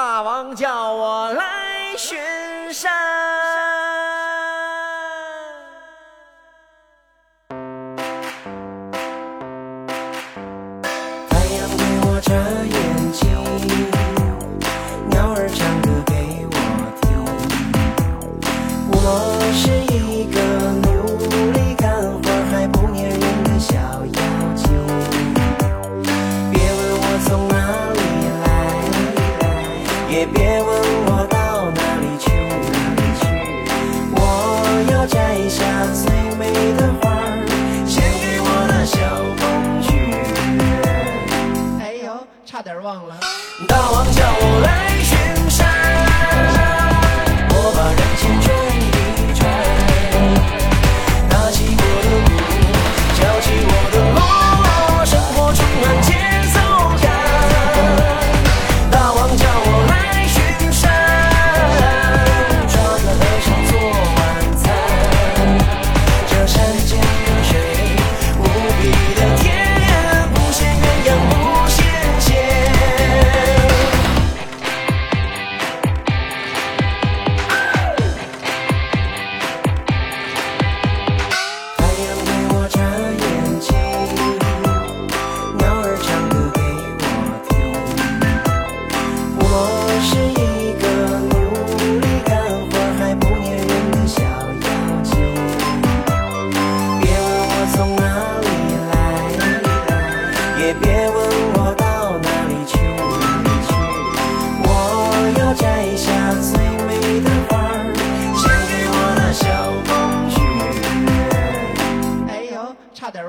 大王叫我来巡山。也别问我到哪里去。我要摘下最美的花儿，献给我的小公举。哎呦，差点忘了。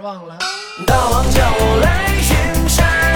忘了。大王叫我来巡山。